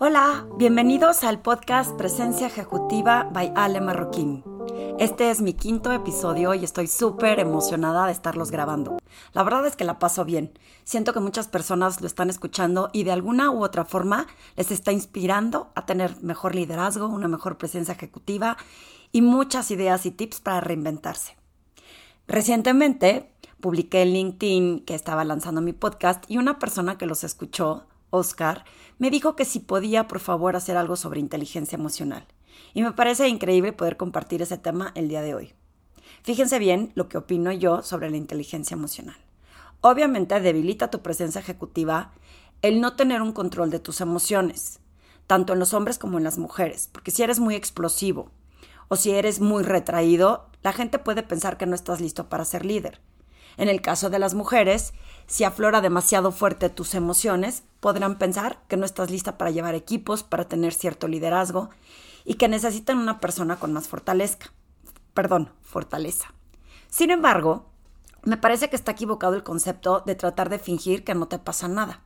Hola, bienvenidos al podcast Presencia Ejecutiva by Ale Marroquín. Este es mi quinto episodio y estoy súper emocionada de estarlos grabando. La verdad es que la paso bien. Siento que muchas personas lo están escuchando y de alguna u otra forma les está inspirando a tener mejor liderazgo, una mejor presencia ejecutiva y muchas ideas y tips para reinventarse. Recientemente publiqué en LinkedIn que estaba lanzando mi podcast y una persona que los escuchó Oscar, me dijo que si podía, por favor, hacer algo sobre inteligencia emocional. Y me parece increíble poder compartir ese tema el día de hoy. Fíjense bien lo que opino yo sobre la inteligencia emocional. Obviamente debilita tu presencia ejecutiva el no tener un control de tus emociones, tanto en los hombres como en las mujeres, porque si eres muy explosivo o si eres muy retraído, la gente puede pensar que no estás listo para ser líder. En el caso de las mujeres, si aflora demasiado fuerte tus emociones, podrán pensar que no estás lista para llevar equipos, para tener cierto liderazgo y que necesitan una persona con más fortaleza. Perdón, fortaleza. Sin embargo, me parece que está equivocado el concepto de tratar de fingir que no te pasa nada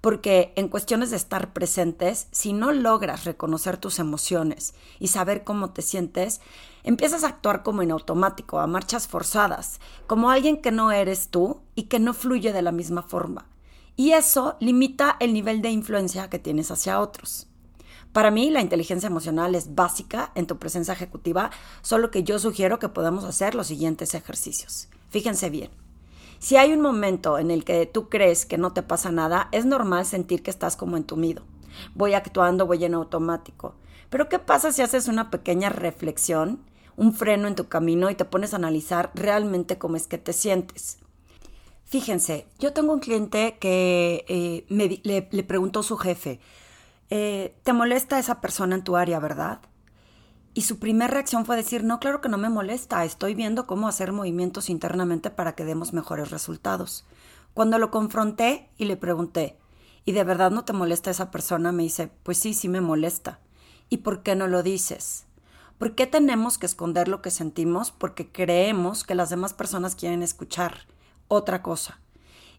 porque en cuestiones de estar presentes, si no logras reconocer tus emociones y saber cómo te sientes, empiezas a actuar como en automático, a marchas forzadas, como alguien que no eres tú y que no fluye de la misma forma. Y eso limita el nivel de influencia que tienes hacia otros. Para mí, la inteligencia emocional es básica en tu presencia ejecutiva, solo que yo sugiero que podamos hacer los siguientes ejercicios. Fíjense bien. Si hay un momento en el que tú crees que no te pasa nada, es normal sentir que estás como entumido. Voy actuando, voy en automático. Pero ¿qué pasa si haces una pequeña reflexión, un freno en tu camino y te pones a analizar realmente cómo es que te sientes? Fíjense, yo tengo un cliente que eh, le, preguntó a su jefe, eh, ¿te molesta esa persona en tu área, verdad? Y su primera reacción fue decir, no, claro que no me molesta, estoy viendo cómo hacer movimientos internamente para que demos mejores resultados. Cuando lo confronté y le pregunté, ¿y de verdad no te molesta esa persona? Me dice, pues sí, sí me molesta. ¿Y por qué no lo dices? ¿Por qué tenemos que esconder lo que sentimos? Porque creemos que las demás personas quieren escuchar otra cosa.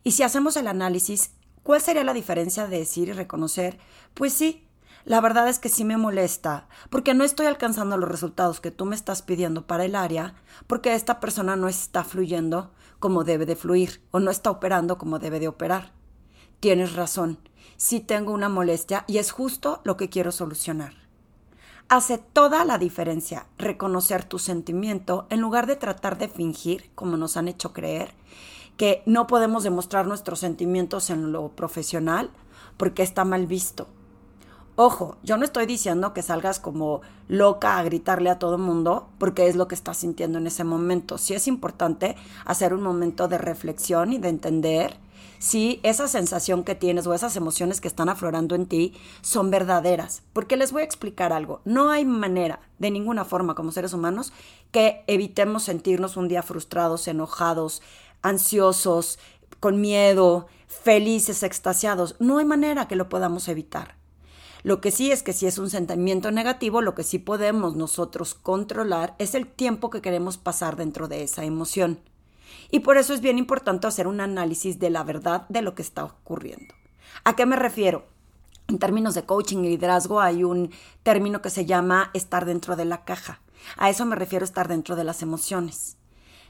Y si hacemos el análisis, ¿cuál sería la diferencia de decir y reconocer? Pues sí, la verdad es que sí me molesta, porque no estoy alcanzando los resultados que tú me estás pidiendo para el área, porque esta persona no está fluyendo como debe de fluir o no está operando como debe de operar. Tienes razón, sí tengo una molestia y es justo lo que quiero solucionar. Hace toda la diferencia reconocer tu sentimiento en lugar de tratar de fingir, como nos han hecho creer, que no podemos demostrar nuestros sentimientos en lo profesional porque está mal visto Ojo, yo no estoy diciendo que salgas como loca a gritarle a todo mundo porque es lo que estás sintiendo en ese momento. Sí es importante hacer un momento de reflexión y de entender si esa sensación que tienes o esas emociones que están aflorando en ti son verdaderas. Porque les voy a explicar algo. No hay manera, de ninguna forma como seres humanos, que evitemos sentirnos un día frustrados, enojados, ansiosos, con miedo, felices, extasiados. No hay manera que lo podamos evitar. Lo que sí es que si es un sentimiento negativo, lo que sí podemos nosotros controlar es el tiempo que queremos pasar dentro de esa emoción. Y por eso es bien importante hacer un análisis de la verdad de lo que está ocurriendo. ¿A qué me refiero? En términos de coaching y liderazgo hay un término que se llama estar dentro de la caja. A eso me refiero estar dentro de las emociones.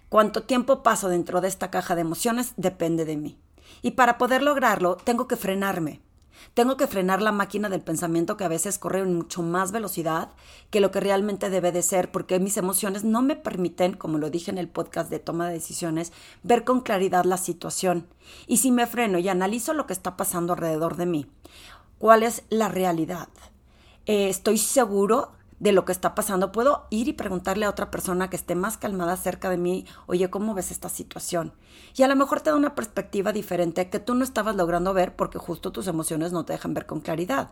Cuánto tiempo paso dentro de esta caja de emociones depende de mí. Y para poder lograrlo, tengo que frenarme. Tengo que frenar la máquina del pensamiento que a veces corre en mucho más velocidad que lo que realmente debe de ser, porque mis emociones no me permiten, como lo dije en el podcast de toma de decisiones, ver con claridad la situación. Y si me freno y analizo lo que está pasando alrededor de mí, ¿cuál es la realidad? Eh, estoy seguro de lo que está pasando, puedo ir y preguntarle a otra persona que esté más calmada cerca de mí, oye, ¿cómo ves esta situación? Y a lo mejor te da una perspectiva diferente que tú no estabas logrando ver porque justo tus emociones no te dejan ver con claridad.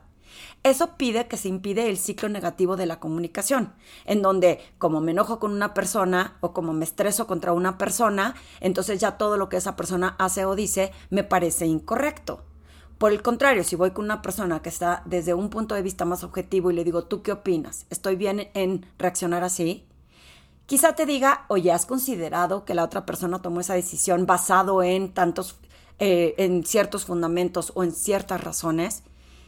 Eso pide que se impide el ciclo negativo de la comunicación, en donde como me enojo con una persona o como me estreso contra una persona, entonces ya todo lo que esa persona hace o dice me parece incorrecto. Por el contrario, si voy con una persona que está desde un punto de vista más objetivo y le digo, ¿tú qué opinas? ¿Estoy bien en reaccionar así? Quizá te diga, oye, ¿has considerado que la otra persona tomó esa decisión basado en tantos, eh, en ciertos fundamentos o en ciertas razones?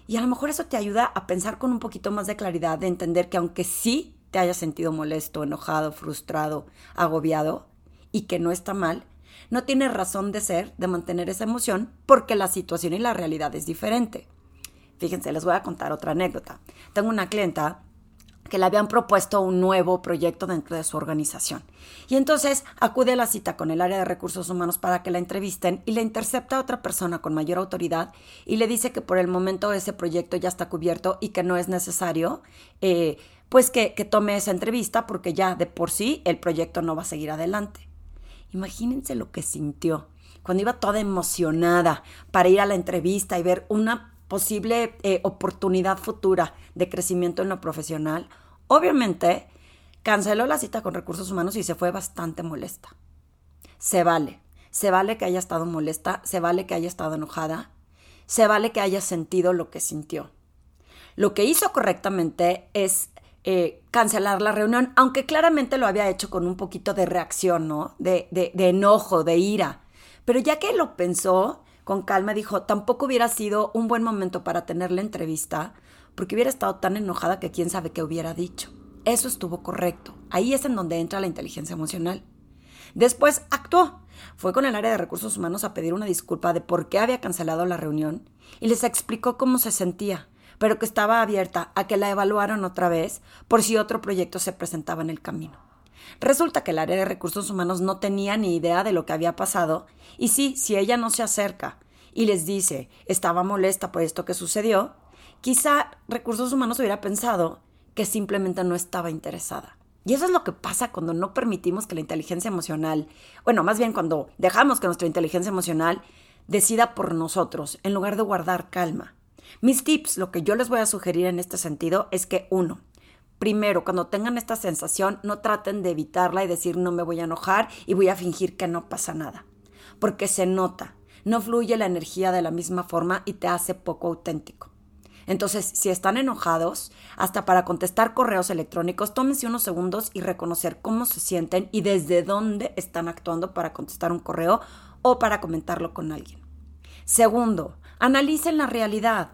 Y a lo mejor eso te ayuda a pensar con un poquito más de claridad, de entender que aunque sí te hayas sentido molesto, enojado, frustrado, agobiado, y que no está mal, no tiene razón de ser de mantener esa emoción porque la situación y la realidad es diferente. Fíjense, les voy a contar otra anécdota. Tengo una clienta que le habían propuesto un nuevo proyecto dentro de su organización. Y entonces acude a la cita con el área de recursos humanos para que la entrevisten y le intercepta a otra persona con mayor autoridad y le dice que por el momento ese proyecto ya está cubierto y que no es necesario eh, pues que, que tome esa entrevista porque ya de por sí el proyecto no va a seguir adelante. Imagínense lo que sintió cuando iba toda emocionada para ir a la entrevista y ver una posible eh, oportunidad futura de crecimiento en lo profesional, obviamente canceló la cita con recursos humanos y se fue bastante molesta. Se vale, se vale que haya estado molesta, se vale que haya estado enojada, se vale que haya sentido lo que sintió. Lo que hizo correctamente es eh, cancelar la reunión, aunque claramente lo había hecho con un poquito de reacción, ¿no? De, de, de enojo, de ira. Pero ya que lo pensó, con calma dijo, tampoco hubiera sido un buen momento para tener la entrevista, porque hubiera estado tan enojada que quién sabe qué hubiera dicho. Eso estuvo correcto. Ahí es en donde entra la inteligencia emocional. Después actuó. Fue con el área de recursos humanos a pedir una disculpa de por qué había cancelado la reunión y les explicó cómo se sentía, pero que estaba abierta a que la evaluaran otra vez por si otro proyecto se presentaba en el camino. Resulta que el área de recursos humanos no tenía ni idea de lo que había pasado y sí, si ella no se acerca y les dice estaba molesta por esto que sucedió, quizá recursos humanos hubiera pensado que simplemente no estaba interesada. Y eso es lo que pasa cuando no permitimos que la inteligencia emocional, bueno, más bien cuando dejamos que nuestra inteligencia emocional decida por nosotros en lugar de guardar calma. Mis tips, lo que yo les voy a sugerir en este sentido es que uno, Primero, cuando tengan esta sensación, no traten de evitarla y decir no me voy a enojar y voy a fingir que no pasa nada. Porque se nota, no fluye la energía de la misma forma y te hace poco auténtico. Entonces, si están enojados, hasta para contestar correos electrónicos, tómense unos segundos y reconocer cómo se sienten y desde dónde están actuando para contestar un correo o para comentarlo con alguien. Segundo, analicen la realidad.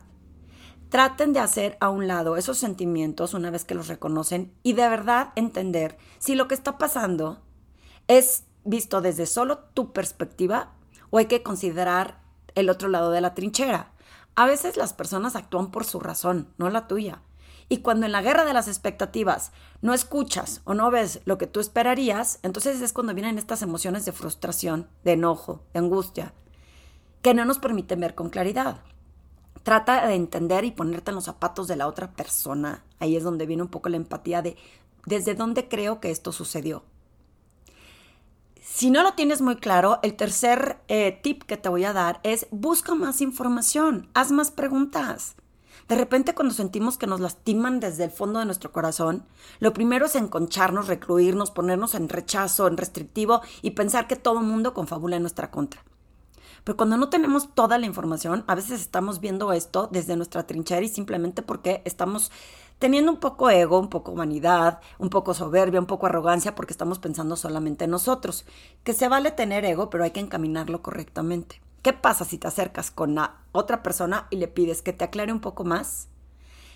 Traten de hacer a un lado esos sentimientos una vez que los reconocen y de verdad entender si lo que está pasando es visto desde solo tu perspectiva o hay que considerar el otro lado de la trinchera. A veces las personas actúan por su razón, no la tuya. Y cuando en la guerra de las expectativas no escuchas o no ves lo que tú esperarías, entonces es cuando vienen estas emociones de frustración, de enojo, de angustia, que no nos permiten ver con claridad. Trata de entender y ponerte en los zapatos de la otra persona. Ahí es donde viene un poco la empatía de desde dónde creo que esto sucedió. Si no lo tienes muy claro, el tercer eh, tip que te voy a dar es busca más información, haz más preguntas. De repente cuando sentimos que nos lastiman desde el fondo de nuestro corazón, lo primero es enconcharnos, recluirnos, ponernos en rechazo, en restrictivo y pensar que todo el mundo confabula en nuestra contra. Pero cuando no tenemos toda la información, a veces estamos viendo esto desde nuestra trinchera y simplemente porque estamos teniendo un poco ego, un poco vanidad, un poco soberbia, un poco arrogancia, porque estamos pensando solamente en nosotros. Que se vale tener ego, pero hay que encaminarlo correctamente. ¿Qué pasa si te acercas con la otra persona y le pides que te aclare un poco más?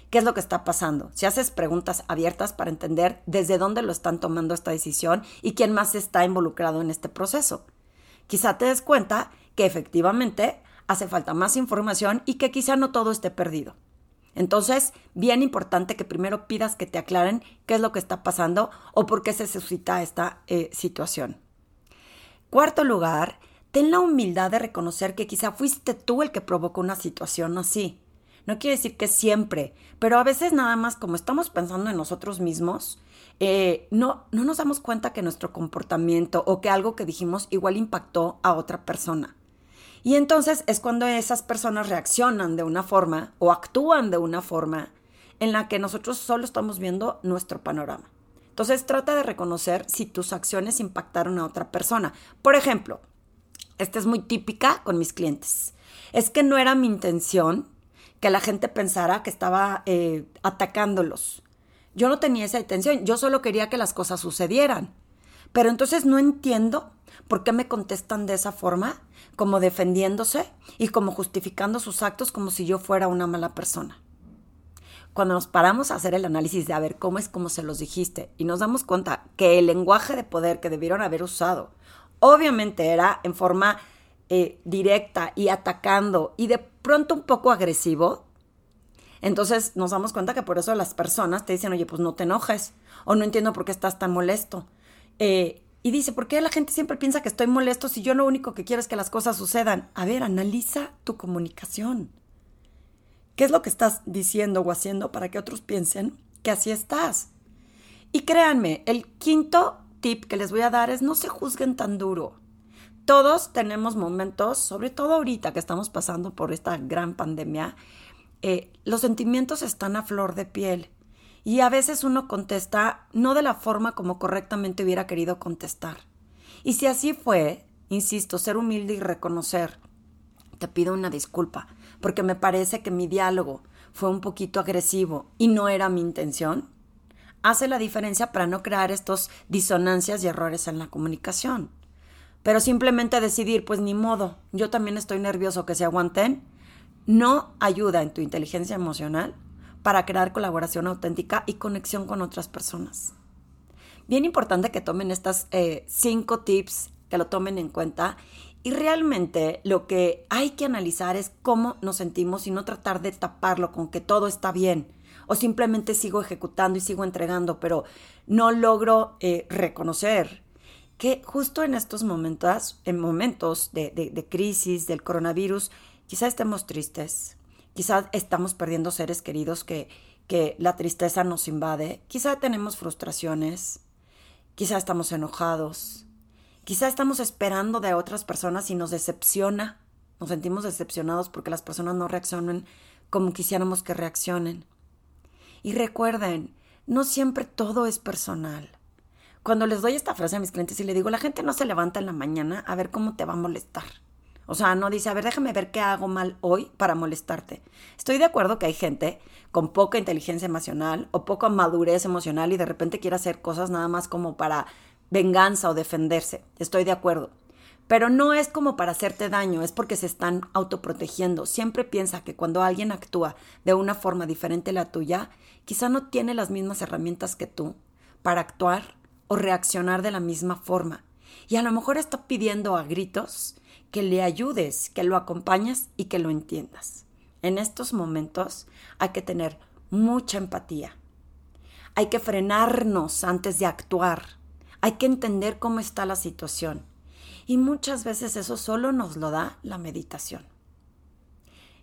¿Qué es lo que está pasando? Si haces preguntas abiertas para entender desde dónde lo están tomando esta decisión y quién más está involucrado en este proceso. Quizá te des cuenta que efectivamente hace falta más información y que quizá no todo esté perdido. Entonces, bien importante que primero pidas que te aclaren qué es lo que está pasando o por qué se suscita esta eh, situación. Cuarto lugar, ten la humildad de reconocer que quizá fuiste tú el que provocó una situación así. No quiere decir que siempre, pero a veces nada más como estamos pensando en nosotros mismos, eh, no, no nos damos cuenta que nuestro comportamiento o que algo que dijimos igual impactó a otra persona. Y entonces es cuando esas personas reaccionan de una forma o actúan de una forma en la que nosotros solo estamos viendo nuestro panorama. Entonces trata de reconocer si tus acciones impactaron a otra persona. Por ejemplo, esta es muy típica con mis clientes. Es que no era mi intención que la gente pensara que estaba eh, atacándolos. Yo no tenía esa intención, yo solo quería que las cosas sucedieran. Pero entonces no entiendo por qué me contestan de esa forma, como defendiéndose y como justificando sus actos como si yo fuera una mala persona. Cuando nos paramos a hacer el análisis de a ver cómo es como se los dijiste y nos damos cuenta que el lenguaje de poder que debieron haber usado obviamente era en forma eh, directa y atacando y de pronto un poco agresivo, entonces nos damos cuenta que por eso las personas te dicen, oye, pues no te enojes, o no entiendo por qué estás tan molesto. Eh, y dice, ¿por qué la gente siempre piensa que estoy molesto si yo lo único que quiero es que las cosas sucedan? A ver, analiza tu comunicación. ¿Qué es lo que estás diciendo o haciendo para que otros piensen que así estás? Y créanme, el quinto tip que les voy a dar es no se juzguen tan duro. Todos tenemos momentos, sobre todo ahorita que estamos pasando por esta gran pandemia, eh, los sentimientos están a flor de piel y a veces uno contesta no de la forma como correctamente hubiera querido contestar. Y si así fue, insisto, ser humilde y reconocer, te pido una disculpa, porque me parece que mi diálogo fue un poquito agresivo y no era mi intención, hace la diferencia para no crear estos disonancias y errores en la comunicación. Pero simplemente decidir, pues ni modo, yo también estoy nervioso que se aguanten, no ayuda en tu inteligencia emocional para crear colaboración auténtica y conexión con otras personas. Bien importante que tomen estas eh, cinco tips, que lo tomen en cuenta y realmente lo que hay que analizar es cómo nos sentimos y no tratar de taparlo con que todo está bien o simplemente sigo ejecutando y sigo entregando, pero no logro eh, reconocer que justo en estos momentos, en momentos de, de crisis del coronavirus, Quizá estemos tristes, quizá estamos perdiendo seres queridos que, que la tristeza nos invade, quizá tenemos frustraciones, quizá estamos enojados, quizá estamos esperando de otras personas y nos decepciona, nos sentimos decepcionados porque las personas no reaccionan como quisiéramos que reaccionen. Y recuerden, no siempre todo es personal. Cuando les doy esta frase a mis clientes y le digo, la gente no se levanta en la mañana a ver cómo te va a molestar. O sea, no dice, a ver, déjame ver qué hago mal hoy para molestarte. Estoy de acuerdo que hay gente con poca inteligencia emocional o poca madurez emocional y de repente quiere hacer cosas nada más como para venganza o defenderse. Estoy de acuerdo. Pero no es como para hacerte daño, es porque se están autoprotegiendo. Siempre piensa que cuando alguien actúa de una forma diferente a la tuya, quizá no tiene las mismas herramientas que tú para actuar o reaccionar de la misma forma. Y a lo mejor está pidiendo a gritos que le ayudes, que lo acompañes y que lo entiendas. En estos momentos hay que tener mucha empatía. Hay que frenarnos antes de actuar. Hay que entender cómo está la situación. Y muchas veces eso solo nos lo da la meditación.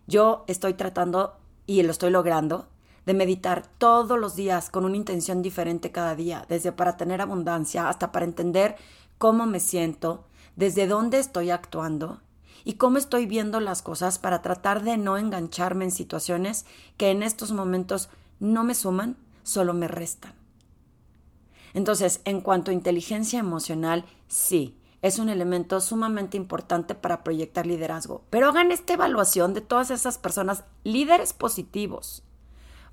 Yo estoy tratando, y lo estoy logrando, de meditar todos los días con una intención diferente cada día, desde para tener abundancia hasta para entender cómo me siento, desde dónde estoy actuando y cómo estoy viendo las cosas para tratar de no engancharme en situaciones que en estos momentos no me suman, solo me restan. Entonces, en cuanto a inteligencia emocional, sí, es un elemento sumamente importante para proyectar liderazgo. Pero hagan esta evaluación de todas esas personas, líderes positivos.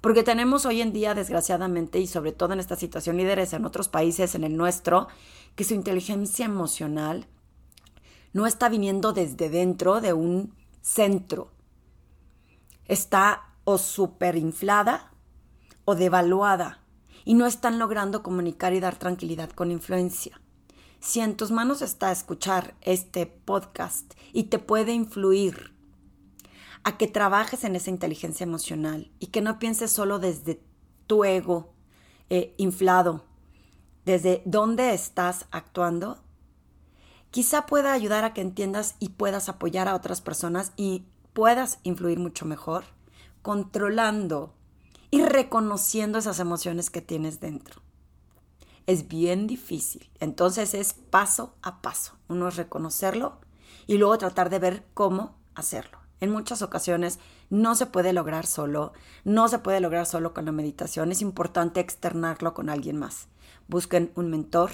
Porque tenemos hoy en día, desgraciadamente, y sobre todo en esta situación, líderes en otros países, en el nuestro, que su inteligencia emocional no está viniendo desde dentro de un centro. Está o superinflada o devaluada y no están logrando comunicar y dar tranquilidad con influencia. Si en tus manos está escuchar este podcast y te puede influir a que trabajes en esa inteligencia emocional y que no pienses solo desde tu ego eh, inflado, desde dónde estás actuando, quizá pueda ayudar a que entiendas y puedas apoyar a otras personas y puedas influir mucho mejor, controlando y reconociendo esas emociones que tienes dentro. Es bien difícil, entonces es paso a paso. Uno es reconocerlo y luego tratar de ver cómo hacerlo. En muchas ocasiones no se puede lograr solo, no se puede lograr solo con la meditación, es importante externarlo con alguien más. Busquen un mentor,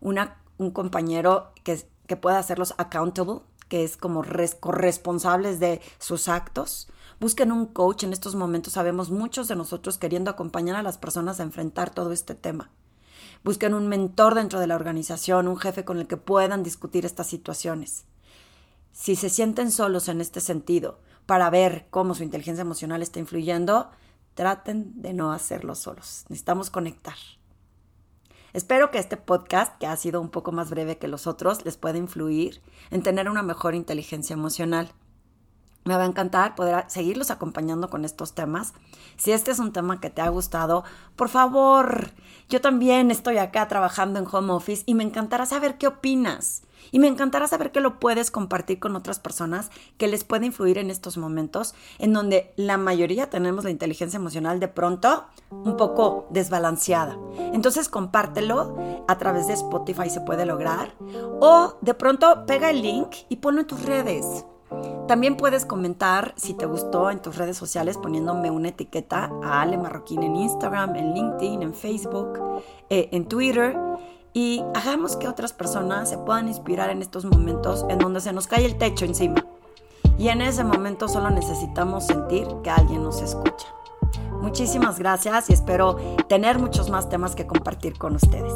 un compañero que que pueda hacerlos accountable, que es como corresponsables de sus actos. Busquen un coach. En estos momentos sabemos muchos de nosotros queriendo acompañar a las personas a enfrentar todo este tema. Busquen un mentor dentro de la organización, un jefe con el que puedan discutir estas situaciones. Si se sienten solos en este sentido, para ver cómo su inteligencia emocional está influyendo, traten de no hacerlo solos. Necesitamos conectar. Espero que este podcast, que ha sido un poco más breve que los otros, les pueda influir en tener una mejor inteligencia emocional. Me va a encantar poder seguirlos acompañando con estos temas. Si este es un tema que te ha gustado, por favor, yo también estoy acá trabajando en home office y me encantará saber qué opinas. Y me encantará saber que lo puedes compartir con otras personas que les puede influir en estos momentos en donde la mayoría tenemos la inteligencia emocional de pronto un poco desbalanceada. Entonces compártelo a través de Spotify se puede lograr o de pronto pega el link y ponlo en tus redes. También puedes comentar si te gustó en tus redes sociales poniéndome una etiqueta a Ale Marroquín en Instagram, en LinkedIn, en Facebook, eh, en Twitter. Y hagamos que otras personas se puedan inspirar en estos momentos en donde se nos cae el techo encima. Y en ese momento solo necesitamos sentir que alguien nos escucha. Muchísimas gracias y espero tener muchos más temas que compartir con ustedes.